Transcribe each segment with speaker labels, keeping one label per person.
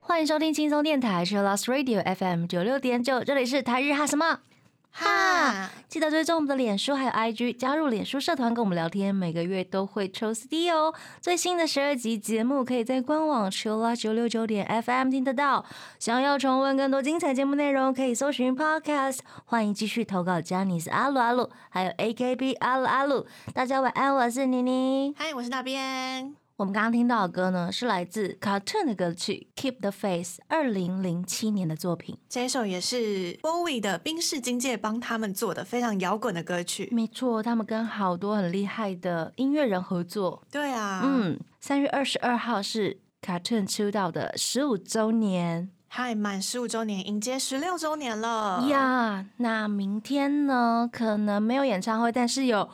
Speaker 1: 欢迎收听轻松电台，是 Lost Radio FM 九六点九，这里是台日哈什么。记得追踪我们的脸书还有 IG，加入脸书社团跟我们聊天，每个月都会抽 CD 哦。最新的十二集节目可以在官网 c h i l l 九六九点 FM 听得到。想要重温更多精彩节目内容，可以搜寻 Podcast。欢迎继续投稿 j a n i c e 阿鲁阿鲁，还有 AKB 阿鲁阿鲁。大家晚安，我是妮妮。
Speaker 2: 嗨，我是那边。
Speaker 1: 我们刚刚听到的歌呢，是来自 Cartoon 的歌曲《Keep the Face》，二零零七年的作品。
Speaker 2: 这一首也是 Bowie 的冰室金界帮他们做的非常摇滚的歌曲。
Speaker 1: 没错，他们跟好多很厉害的音乐人合作。
Speaker 2: 对啊，
Speaker 1: 嗯，三月二十二号是 Cartoon 出道的十五周年，
Speaker 2: 嗨，满十五周年，迎接十六周年了
Speaker 1: 呀。那明天呢，可能没有演唱会，但是有。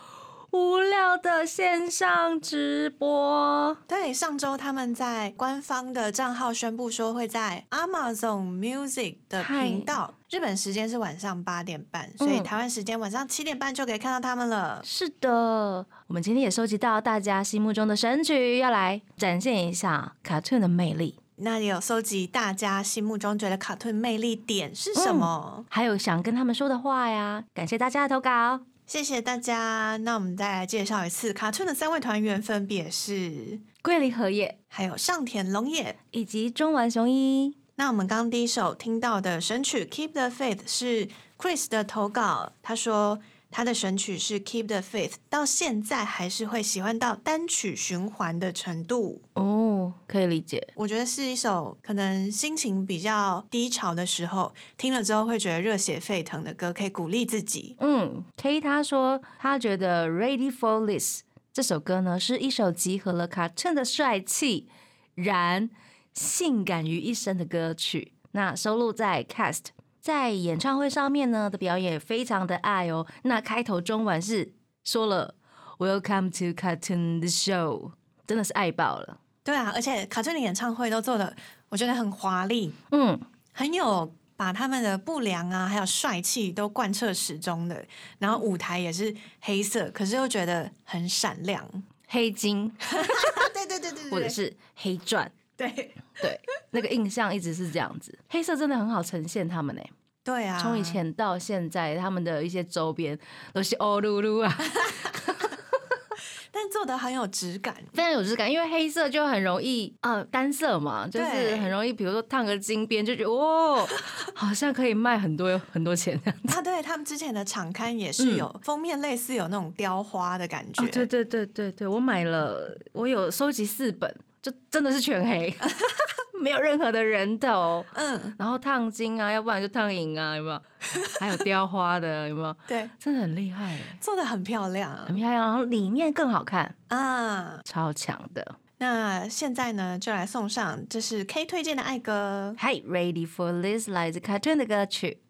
Speaker 1: 无聊的线上直播。
Speaker 2: 对，上周他们在官方的账号宣布说会在 Amazon Music 的频道，日本时间是晚上八点半，所以台湾时间晚上七点半就可以看到他们了。
Speaker 1: 是的，我们今天也收集到大家心目中的神曲，要来展现一下 Cartoon 的魅力。
Speaker 2: 那也有收集大家心目中觉得 Cartoon 魅力点是什么？
Speaker 1: 还有想跟他们说的话呀？感谢大家的投稿。
Speaker 2: 谢谢大家。那我们再来介绍一次，卡村的三位团员分别是
Speaker 1: 桂林荷叶，
Speaker 2: 还有上田龙也，
Speaker 1: 以及中丸雄一。
Speaker 2: 那我们刚第一首听到的神曲《Keep the Faith》是 Chris 的投稿，他说。他的神曲是 Keep the Faith，到现在还是会喜欢到单曲循环的程度
Speaker 1: 哦，可以理解。
Speaker 2: 我觉得是一首可能心情比较低潮的时候听了之后会觉得热血沸腾的歌，可以鼓励自己。
Speaker 1: 嗯，K 他说他觉得 Ready for This 这首歌呢是一首集合了 Cartoon 的帅气、燃、性感于一身的歌曲。那收录在 Cast。在演唱会上面呢的表演非常的爱哦。那开头中晚是说了 Welcome to Cartoon the Show，真的是爱爆了。
Speaker 2: 对啊，而且卡顿的演唱会都做的我觉得很华丽，嗯，很有把他们的不良啊还有帅气都贯彻始终的。然后舞台也是黑色，可是又觉得很闪亮，
Speaker 1: 黑金，
Speaker 2: 对对对对，
Speaker 1: 或者是黑钻。
Speaker 2: 对
Speaker 1: 对，那个印象一直是这样子。黑色真的很好呈现他们呢。
Speaker 2: 对啊，
Speaker 1: 从以前到现在，他们的一些周边都是欧噜噜啊，
Speaker 2: 但做的很有质感，
Speaker 1: 非常有质感。因为黑色就很容易呃单色嘛，就是很容易，比如说烫个金边，就觉得哦，好像可以卖很多很多钱这样子。
Speaker 2: 啊，对他们之前的场刊也是有封面，类似有那种雕花的感觉。
Speaker 1: 对对对对对，我买了，我有收集四本。就真的是全黑，没有任何的人头，嗯，然后烫金啊，要不然就烫银啊，有没有？还有雕花的，有没有？
Speaker 2: 对，
Speaker 1: 真的很厉害，
Speaker 2: 做的很漂亮，
Speaker 1: 很漂亮，然后里面更好看啊，超强的。
Speaker 2: 那现在呢，就来送上，这是 K 推荐的爱歌
Speaker 1: ，Hi Ready for This 来自 Cartoon 的歌曲。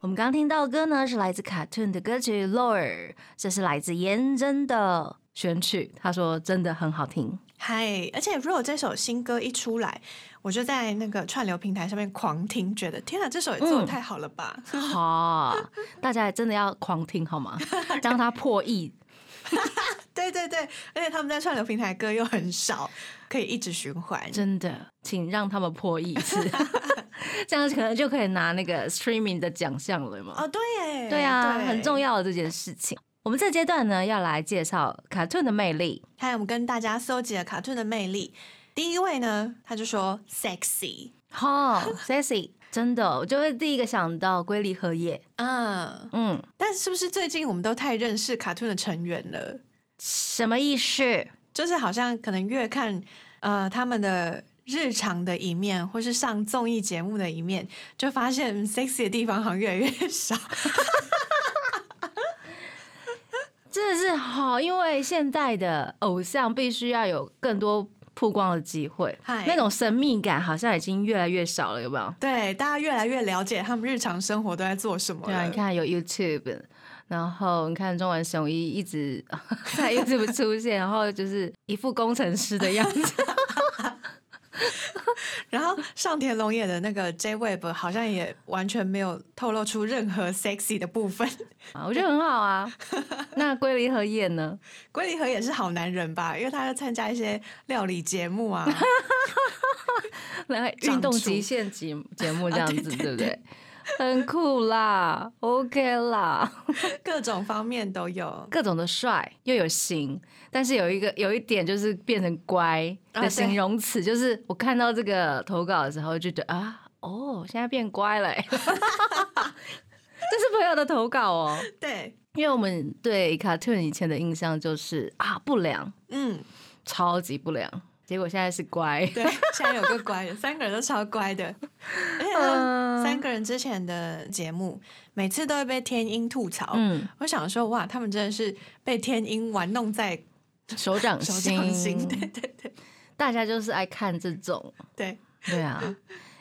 Speaker 1: 我们刚听到的歌呢，是来自 Cartoon 的歌曲《Lore》，这是来自颜真的。选曲，他说真的很好听。
Speaker 2: 嗨，而且如果这首新歌一出来，我就在那个串流平台上面狂听，觉得天啊，这首也做的太好了吧！
Speaker 1: 好，大家真的要狂听好吗？让它破亿。
Speaker 2: 对对对，而且他们在串流平台歌又很少，可以一直循环。
Speaker 1: 真的，请让他们破亿次，这样可能就可以拿那个 streaming 的奖项了嘛？
Speaker 2: 哦，对耶，
Speaker 1: 对啊，很重要的这件事情。我们这阶段呢，要来介绍卡顿的魅力。
Speaker 2: 还有我们跟大家搜集了卡顿的魅力。第一位呢，他就说 sexy，
Speaker 1: 哈，sexy，真的，我就会第一个想到龟梨和也。
Speaker 2: 嗯嗯，但是不是最近我们都太认识卡顿的成员了？
Speaker 1: 什么意思？
Speaker 2: 就是好像可能越看呃他们的日常的一面，或是上综艺节目的一面，就发现 sexy 的地方好像越来越少。
Speaker 1: 真的是好，因为现在的偶像必须要有更多曝光的机会，那种神秘感好像已经越来越少了，有没有？
Speaker 2: 对，大家越来越了解他们日常生活都在做什么。
Speaker 1: 对啊，你看有 YouTube，然后你看中文雄一一直 在 YouTube 出现，然后就是一副工程师的样子。
Speaker 2: 然后上田龙也的那个 J Web 好像也完全没有透露出任何 sexy 的部分
Speaker 1: 啊，我觉得很好啊。那龟梨和也呢？
Speaker 2: 龟梨和也是好男人吧？因为他要参加一些料理节目啊，
Speaker 1: 来运动极限节节目这样子，对不对？很酷啦，OK 啦，
Speaker 2: 各种方面都有，
Speaker 1: 各种的帅又有型，但是有一个有一点就是变成乖的形容词，就是我看到这个投稿的时候就觉得啊，哦，现在变乖了，这是朋友的投稿哦，
Speaker 2: 对，
Speaker 1: 因为我们对卡特以前的印象就是啊不良，嗯，超级不良。结果现在是乖，
Speaker 2: 对，现在有个乖的，三个人都超乖的。而且三个人之前的节目，每次都会被天音吐槽。嗯，我想说，哇，他们真的是被天音玩弄在
Speaker 1: 手掌
Speaker 2: 心。对对对，
Speaker 1: 大家就是爱看这种。
Speaker 2: 对
Speaker 1: 对啊，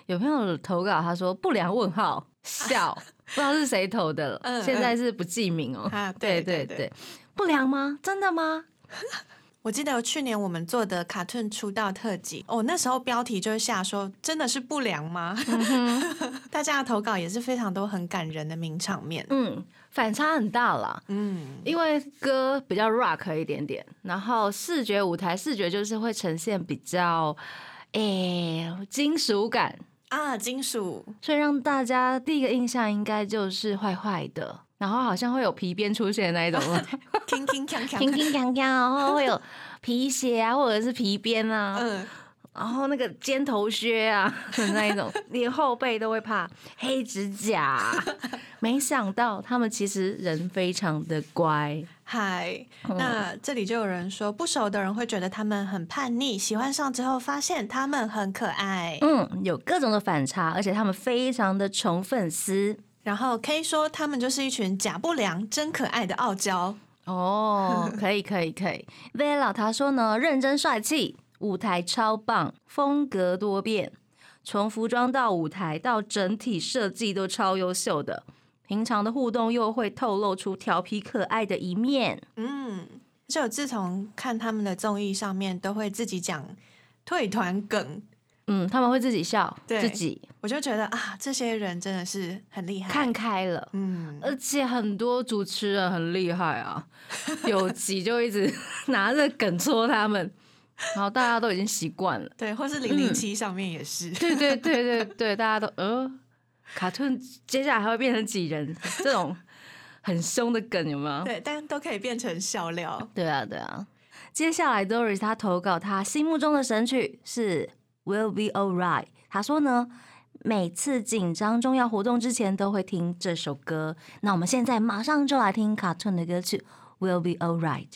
Speaker 1: 有朋友投稿，他说不良问号笑，不知道是谁投的了。现在是不记名哦。啊，对对对，不良吗？真的吗？
Speaker 2: 我记得去年我们做的卡顿出道特辑，哦，那时候标题就是下说真的是不良吗？大家的投稿也是非常多很感人的名场面，
Speaker 1: 嗯，反差很大啦，嗯，因为歌比较 rock 一点点，然后视觉舞台视觉就是会呈现比较，诶，金属感
Speaker 2: 啊，金属，
Speaker 1: 所以让大家第一个印象应该就是坏坏的。然后好像会有皮鞭出现的那一种，
Speaker 2: 铿铿锵锵，
Speaker 1: 铿铿锵锵，然后会有皮鞋啊，或者是皮鞭啊，嗯，然后那个尖头靴啊的那一种，连后背都会怕黑指甲。没想到他们其实人非常的乖。
Speaker 2: 嗨，那这里就有人说，不熟的人会觉得他们很叛逆，喜欢上之后发现他们很可爱。
Speaker 1: 嗯，有各种的反差，而且他们非常的宠粉丝。
Speaker 2: 然后 K 说他们就是一群假不良、真可爱的傲娇
Speaker 1: 哦，可以可以可以。Vela 他说呢，认真帅气，舞台超棒，风格多变，从服装到舞台到整体设计都超优秀的。平常的互动又会透露出调皮可爱的一面。
Speaker 2: 嗯，就自从看他们的综艺上面都会自己讲退团梗。
Speaker 1: 嗯，他们会自己笑，自己，
Speaker 2: 我就觉得啊，这些人真的是很厉害，
Speaker 1: 看开了，嗯，而且很多主持人很厉害啊，有 集就一直 拿着梗戳他们，然后大家都已经习惯了，
Speaker 2: 对，或是零零七上面也是，
Speaker 1: 对对 对对对，大家都呃，卡顿接下来还会变成几人这种很凶的梗有没有？
Speaker 2: 对，但都可以变成笑料，
Speaker 1: 对啊对啊，接下来 Doris 他投稿他心目中的神曲是。Will be alright。他说呢，每次紧张重要活动之前都会听这首歌。那我们现在马上就来听卡顿的歌曲《Will be alright》。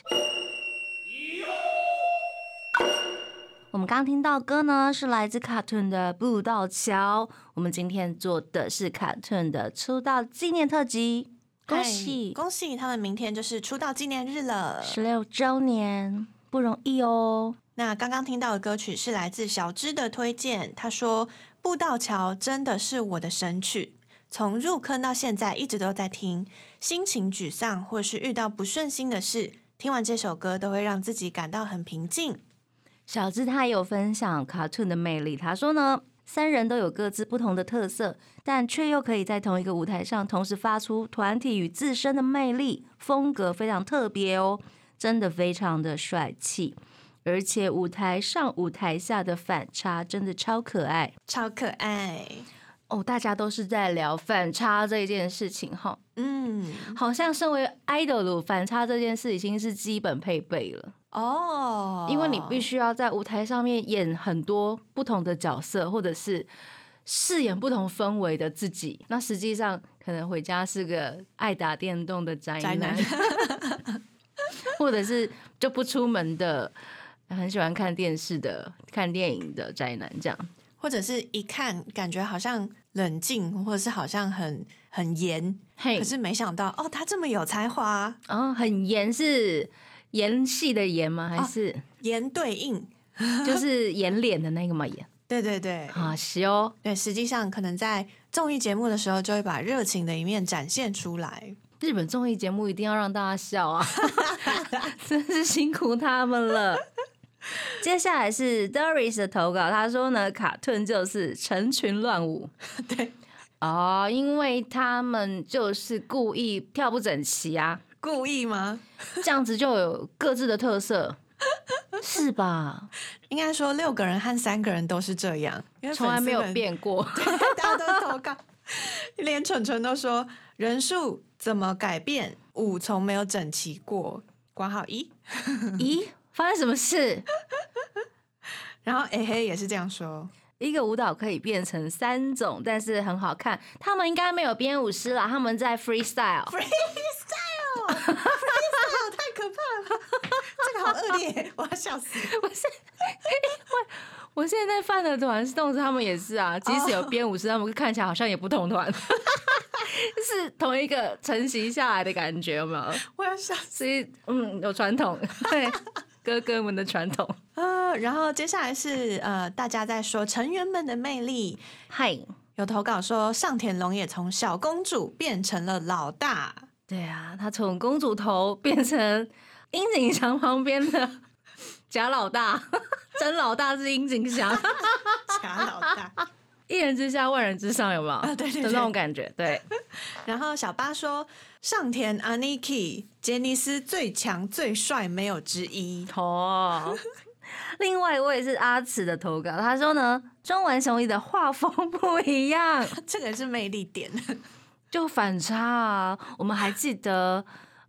Speaker 1: 我们刚听到歌呢，是来自卡顿的《步道桥》。我们今天做的是卡顿的出道纪念特辑，恭喜
Speaker 2: 恭喜他们！明天就是出道纪念日了，
Speaker 1: 十六周年，不容易哦。
Speaker 2: 那刚刚听到的歌曲是来自小芝的推荐，他说《步道桥》真的是我的神曲，从入坑到现在一直都在听，心情沮丧或是遇到不顺心的事，听完这首歌都会让自己感到很平静。
Speaker 1: 小芝他也有分享卡顿的魅力，他说呢，三人都有各自不同的特色，但却又可以在同一个舞台上同时发出团体与自身的魅力，风格非常特别哦，真的非常的帅气。而且舞台上、舞台下的反差真的超可爱，
Speaker 2: 超可爱
Speaker 1: 哦！大家都是在聊反差这件事情哈，嗯，好像身为 idol，反差这件事已经是基本配备了哦，因为你必须要在舞台上面演很多不同的角色，或者是饰演不同氛围的自己。那实际上可能回家是个爱打电动的宅男，或者是就不出门的。很喜欢看电视的、看电影的宅男，这样，
Speaker 2: 或者是一看感觉好像冷静，或者是好像很很严，可是没想到哦，他这么有才华
Speaker 1: 哦，很严是严戏的严吗？还是
Speaker 2: 严对应，
Speaker 1: 就是演脸的那个嘛？演
Speaker 2: 对对对，
Speaker 1: 啊，是哦，
Speaker 2: 对，实际上可能在综艺节目的时候，就会把热情的一面展现出来。
Speaker 1: 日本综艺节目一定要让大家笑啊，真是辛苦他们了。接下来是 Doris 的投稿，他说呢，卡顿就是成群乱舞，
Speaker 2: 对，
Speaker 1: 哦，因为他们就是故意跳不整齐啊，
Speaker 2: 故意吗？
Speaker 1: 这样子就有各自的特色，是吧？
Speaker 2: 应该说六个人和三个人都是这样，因为
Speaker 1: 从来没有变过，
Speaker 2: 大家都投稿，连蠢蠢都说人数怎么改变，舞从没有整齐过，挂号一，
Speaker 1: 咦？发生什么事？
Speaker 2: 然后哎嘿也是这样说，
Speaker 1: 一个舞蹈可以变成三种，但是很好看。他们应该没有编舞师啦，他们在
Speaker 2: freestyle，freestyle，freestyle 太可怕了，这个好恶劣，我要笑死。
Speaker 1: 我是我我现在犯的团是动词，他们也是啊。即使有编舞师，他们看起来好像也不同团，是同一个成型下来的感觉，有没有？
Speaker 2: 我要笑
Speaker 1: 死。所以嗯，有传统对。哥哥们的传统。
Speaker 2: 啊，然后接下来是呃，大家在说成员们的魅力。
Speaker 1: 嗨，
Speaker 2: 有投稿说上田龙也从小公主变成了老大。
Speaker 1: 对啊，他从公主头变成樱井翔旁边的 假老大，真老大是樱井翔，
Speaker 2: 假老大，
Speaker 1: 一人之下万人之上，有没有？
Speaker 2: 啊，对对，
Speaker 1: 那种感觉。对。
Speaker 2: 然后小八说。上田 Aniki 杰尼斯最强最帅没有之一
Speaker 1: 哦。另外一位是阿慈的投稿，他说呢，中文雄一的画风不一样，
Speaker 2: 这个是魅力点，
Speaker 1: 就反差啊。我们还记得，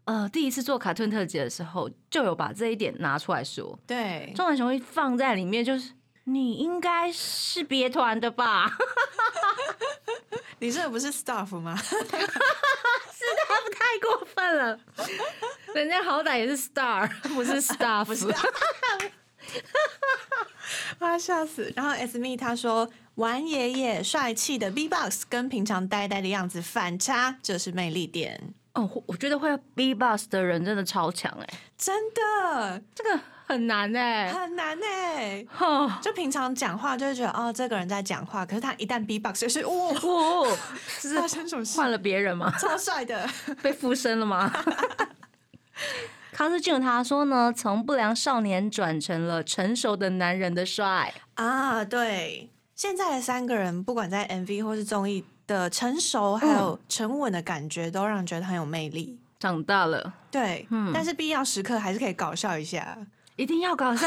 Speaker 1: 呃，第一次做卡顿特辑的时候，就有把这一点拿出来说。
Speaker 2: 对，
Speaker 1: 中文雄一放在里面，就是你应该是别团的吧？
Speaker 2: 你这不是 staff 吗？
Speaker 1: staff 太过分了，人家好歹也是 star，不是 staff。
Speaker 2: 我要笑死。然后 S me 他说，玩爷爷帅气的 B box 跟平常呆呆的样子反差，这是魅力点。
Speaker 1: 哦，我觉得会 B box 的人真的超强哎，
Speaker 2: 真的，
Speaker 1: 这个。很难哎，
Speaker 2: 很难哎，就平常讲话就会觉得哦，这个人在讲话，可是他一旦 B box 就是哇哇，
Speaker 1: 是发生什么事？换了别人吗？
Speaker 2: 超帅的，
Speaker 1: 被附身了吗？康斯俊他说呢，从不良少年转成了成熟的男人的帅
Speaker 2: 啊，对，现在的三个人不管在 MV 或是综艺的成熟还有沉稳的感觉，都让人觉得很有魅力。
Speaker 1: 长大了，
Speaker 2: 对，嗯，但是必要时刻还是可以搞笑一下。
Speaker 1: 一定要搞笑，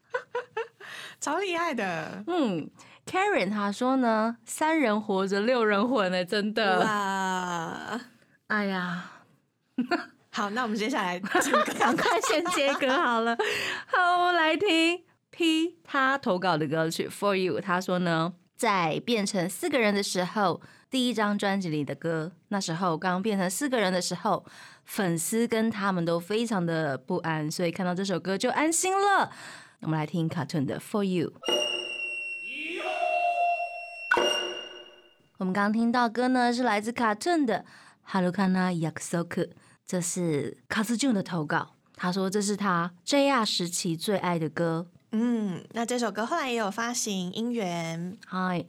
Speaker 2: 超厉害的。
Speaker 1: 嗯，Karen 他说呢，三人活着六人混呢，真的。哇，哎呀，
Speaker 2: 好，那我们接下来
Speaker 1: 赶快先接歌好了。好，我们来听 P 他投稿的歌曲 For You。他说呢，在变成四个人的时候。第一张专辑里的歌，那时候刚变成四个人的时候，粉丝跟他们都非常的不安，所以看到这首歌就安心了。我们来听 Cartoon 的 For You。我们刚听到歌呢，是来自 Cartoon 的 Harukana Yakusoku，这是卡斯俊的投稿，他说这是他 JR 时期最爱的歌。
Speaker 2: 嗯，那这首歌后来也有发行音源。
Speaker 1: 嗨。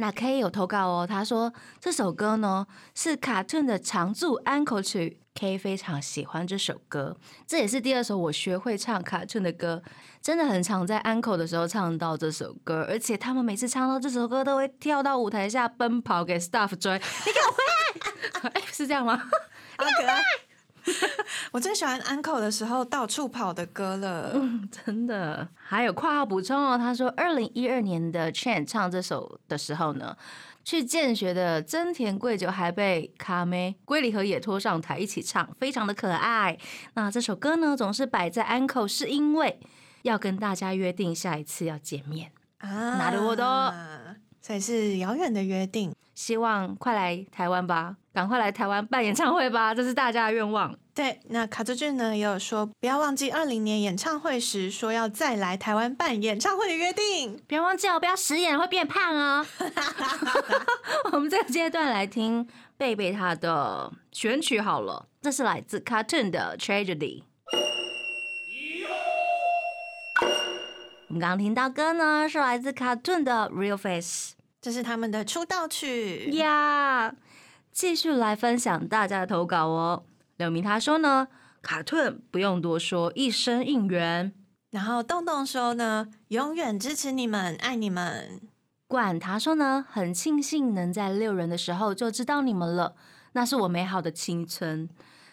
Speaker 1: 那 K 有投稿哦，他说这首歌呢是卡顿的常驻安口曲，K 非常喜欢这首歌，这也是第二首我学会唱卡顿的歌，真的很常在安口的时候唱到这首歌，而且他们每次唱到这首歌都会跳到舞台下奔跑给 staff 追，你给我回来，哎，是这样吗？
Speaker 2: 好可爱。我最喜欢 Uncle 的时候到处跑的歌了，
Speaker 1: 嗯，真的。还有括号补充哦，他说二零一二年的 Chan 唱这首的时候呢，去见学的真田贵久还被卡梅龟梨和也拖上台一起唱，非常的可爱。那这首歌呢，总是摆在 Uncle 是因为要跟大家约定下一次要见面啊，拿着我的，
Speaker 2: 所以是遥远的约定。
Speaker 1: 希望快来台湾吧，赶快来台湾办演唱会吧，这是大家的愿望。
Speaker 2: 对，那卡祖俊呢也有说，不要忘记二零年演唱会时说要再来台湾办演唱会的约定，
Speaker 1: 不要忘记哦，不要食言会变胖哦。我们这个阶段来听贝贝他的选曲好了，这是来自 Cartoon 的 Tragedy。我们刚刚听到歌呢，是来自 Cartoon 的 Real Face。
Speaker 2: 这是他们的出道曲
Speaker 1: 呀！继续来分享大家的投稿哦。刘明他说呢，卡顿不用多说，一生应援。
Speaker 2: 然后洞洞说呢，永远支持你们，爱你们。
Speaker 1: 管他说呢，很庆幸能在六人的时候就知道你们了，那是我美好的青春。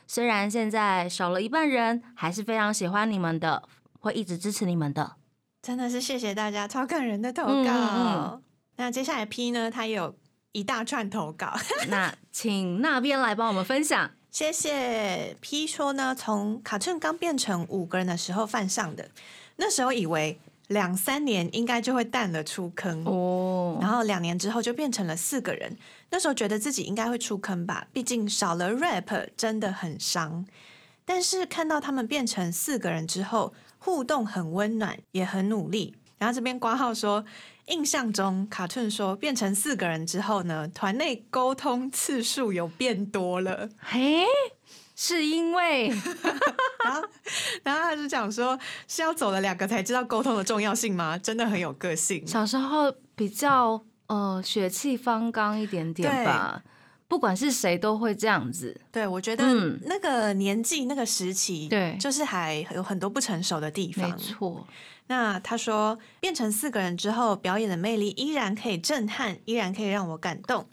Speaker 1: 虽然现在少了一半人，还是非常喜欢你们的，会一直支持你们的。
Speaker 2: 真的是谢谢大家，超感人的投稿。那接下来 P 呢，他有一大串投稿，
Speaker 1: 那请那边来帮我们分享。
Speaker 2: 谢谢 P 说呢，从卡顿刚变成五个人的时候犯上的，那时候以为两三年应该就会淡了出坑哦，然后两年之后就变成了四个人，那时候觉得自己应该会出坑吧，毕竟少了 rap 真的很伤。但是看到他们变成四个人之后，互动很温暖，也很努力。然后这边挂号说。印象中，卡顿说变成四个人之后呢，团内沟通次数有变多了。嘿，
Speaker 1: 是因为，
Speaker 2: 然后，然后他就讲说，是要走了两个才知道沟通的重要性吗？真的很有个性。
Speaker 1: 小时候比较呃血气方刚一点点吧，不管是谁都会这样子。
Speaker 2: 对，我觉得那个年纪那个时期，
Speaker 1: 对，
Speaker 2: 就是还有很多不成熟的地方。
Speaker 1: 没错。
Speaker 2: 那他说，变成四个人之后，表演的魅力依然可以震撼，依然可以让我感动。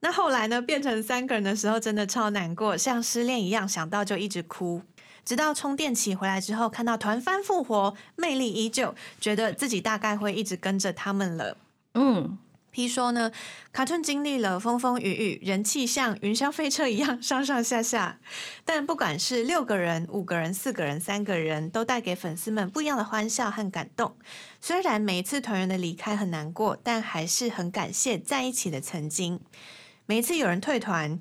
Speaker 2: 那后来呢？变成三个人的时候，真的超难过，像失恋一样，想到就一直哭。直到充电器回来之后，看到团番复活，魅力依旧，觉得自己大概会一直跟着他们了。嗯。P 说呢，卡顿经历了风风雨雨，人气像云霄飞车一样上上下下。但不管是六个人、五个人、四个人、三个人，都带给粉丝们不一样的欢笑和感动。虽然每一次团员的离开很难过，但还是很感谢在一起的曾经。每一次有人退团、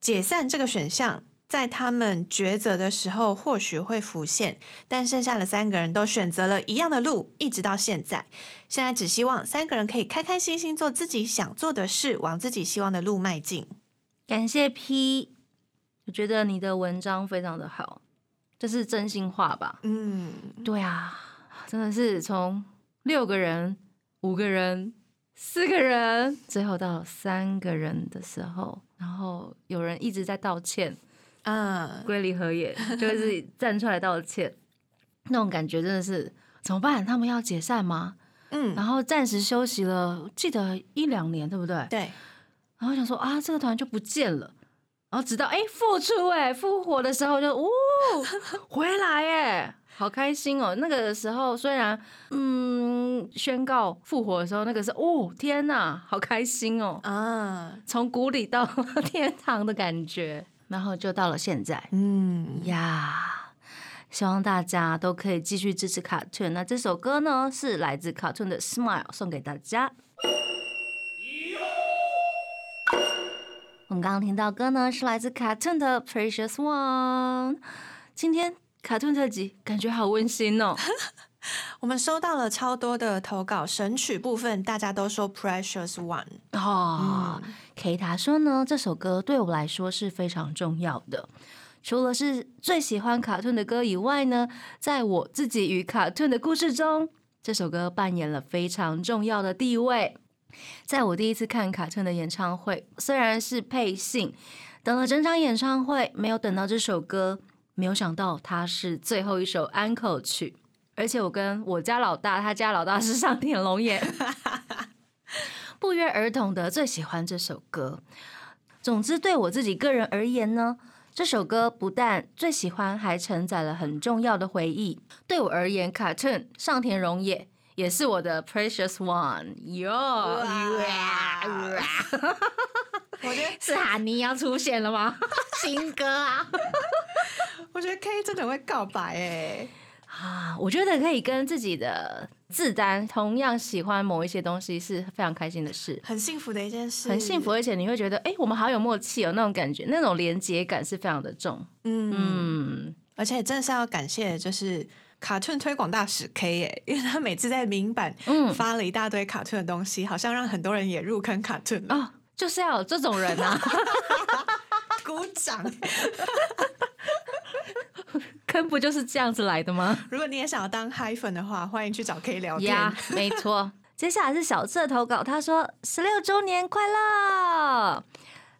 Speaker 2: 解散这个选项。在他们抉择的时候，或许会浮现，但剩下的三个人都选择了一样的路，一直到现在。现在只希望三个人可以开开心心做自己想做的事，往自己希望的路迈进。
Speaker 1: 感谢 P，我觉得你的文章非常的好，这是真心话吧？嗯，对啊，真的是从六个人、五个人、四个人，最后到三个人的时候，然后有人一直在道歉。啊，归离合也，就是站出来道歉，那种感觉真的是怎么办？他们要解散吗？嗯，然后暂时休息了，记得一两年，对不对？
Speaker 2: 对。
Speaker 1: 然后想说啊，这个团就不见了，然后直到哎复出哎复活的时候就哦 回来哎，好开心哦！那个时候虽然嗯宣告复活的时候，那个是哦天哪，好开心哦啊，从谷底到 天堂的感觉。然后就到了现在，嗯呀，希望大家都可以继续支持卡顿。那这首歌呢，是来自卡顿的《Smile》，送给大家。我们刚刚听到歌呢，是来自卡顿的《Precious One》。今天卡顿特辑，感觉好温馨哦。
Speaker 2: 我们收到了超多的投稿，神曲部分大家都说 Precious One
Speaker 1: 哦。K 他说呢，这首歌对我来说是非常重要的。除了是最喜欢卡顿的歌以外呢，在我自己与卡顿的故事中，这首歌扮演了非常重要的地位。在我第一次看卡顿的演唱会，虽然是配信，等了整场演唱会没有等到这首歌，没有想到它是最后一首安可曲。而且我跟我家老大，他家老大是上田龙也，不约而同的最喜欢这首歌。总之，对我自己个人而言呢，这首歌不但最喜欢，还承载了很重要的回忆。对我而言，Cartoon 上田荣也也是我的 Precious One。哟，我觉得是哈尼要出现了吗？新歌啊！
Speaker 2: 我觉得 K 真的会告白哎。
Speaker 1: 啊，我觉得可以跟自己的自单同样喜欢某一些东西是非常开心的事，
Speaker 2: 很幸福的一件事，
Speaker 1: 很幸福，而且你会觉得，哎，我们好有默契哦，那种感觉，那种连接感是非常的重。
Speaker 2: 嗯，而且真的是要感谢，就是卡顿推广大使 K 哎，因为他每次在明版发了一大堆卡顿的东西，好像让很多人也入坑卡顿
Speaker 1: 啊，就是要有这种人啊，
Speaker 2: 鼓掌。
Speaker 1: 坑不就是这样子来的吗？
Speaker 2: 如果你也想要当嗨粉的话，欢迎去找 K 聊天。
Speaker 1: 没错，接下来是小智的投稿，他说十六周年快乐。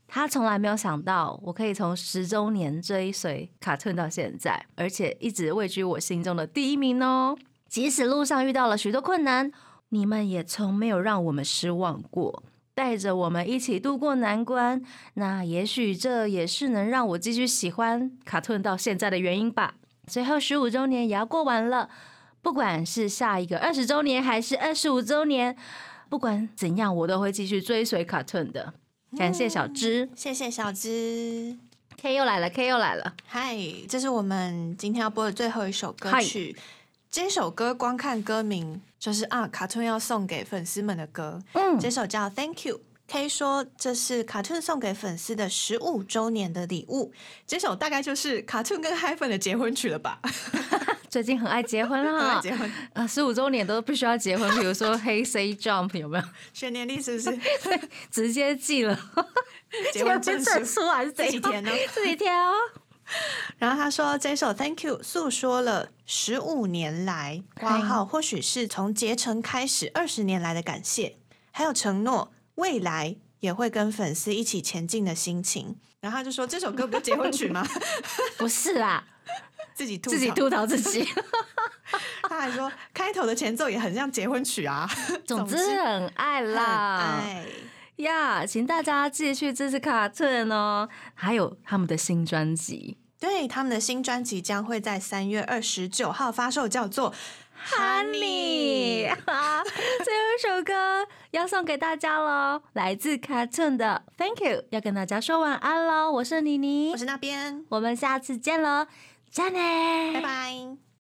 Speaker 1: 他从来没有想到我可以从十周年追随卡顿到现在，而且一直位居我心中的第一名哦。即使路上遇到了许多困难，你们也从没有让我们失望过，带着我们一起度过难关。那也许这也是能让我继续喜欢卡顿到现在的原因吧。最后十五周年也要过完了，不管是下一个二十周年还是二十五周年，不管怎样，我都会继续追随卡顿的。感谢小芝，
Speaker 2: 谢谢小芝
Speaker 1: ，K 又来了，K 又来了。
Speaker 2: 嗨，这是我们今天要播的最后一首歌曲。这首歌光看歌名就是啊，卡通要送给粉丝们的歌。嗯，这首叫《Thank You》。K 说这是卡通送给粉丝的十五周年的礼物。这首大概就是卡通跟嗨粉的结婚曲了吧？
Speaker 1: 最近很爱结婚啊，
Speaker 2: 结婚
Speaker 1: 啊，十五周年都必须要结婚。比如说黑 C Jump 有没有？
Speaker 2: 选年历是不是？
Speaker 1: 直接寄了，
Speaker 2: 结婚证
Speaker 1: 书还是
Speaker 2: 自己填呢？
Speaker 1: 自己填哦。
Speaker 2: 然后他说：“这首 Thank You 诉说了十五年来挂号，或许是从结成开始二十年来的感谢，还有承诺未来也会跟粉丝一起前进的心情。”然后他就说：“这首歌不是结婚曲吗？”
Speaker 1: 不是啦，
Speaker 2: 自己
Speaker 1: 自己吐槽自己。
Speaker 2: 他还说开头的前奏也很像结婚曲啊。
Speaker 1: 总之很爱啦，
Speaker 2: 爱
Speaker 1: 呀，请大家继续支持卡特哦，还有他们的新专辑。
Speaker 2: 对，他们的新专辑将会在三月二十九号发售，叫做《Honey》。
Speaker 1: 最后一首歌要送给大家喽，来自 Cartoon 的《Thank You》，要跟大家说晚安喽。我是妮妮，
Speaker 2: 我是那边，
Speaker 1: 我们下次见喽，再见，
Speaker 2: 拜拜。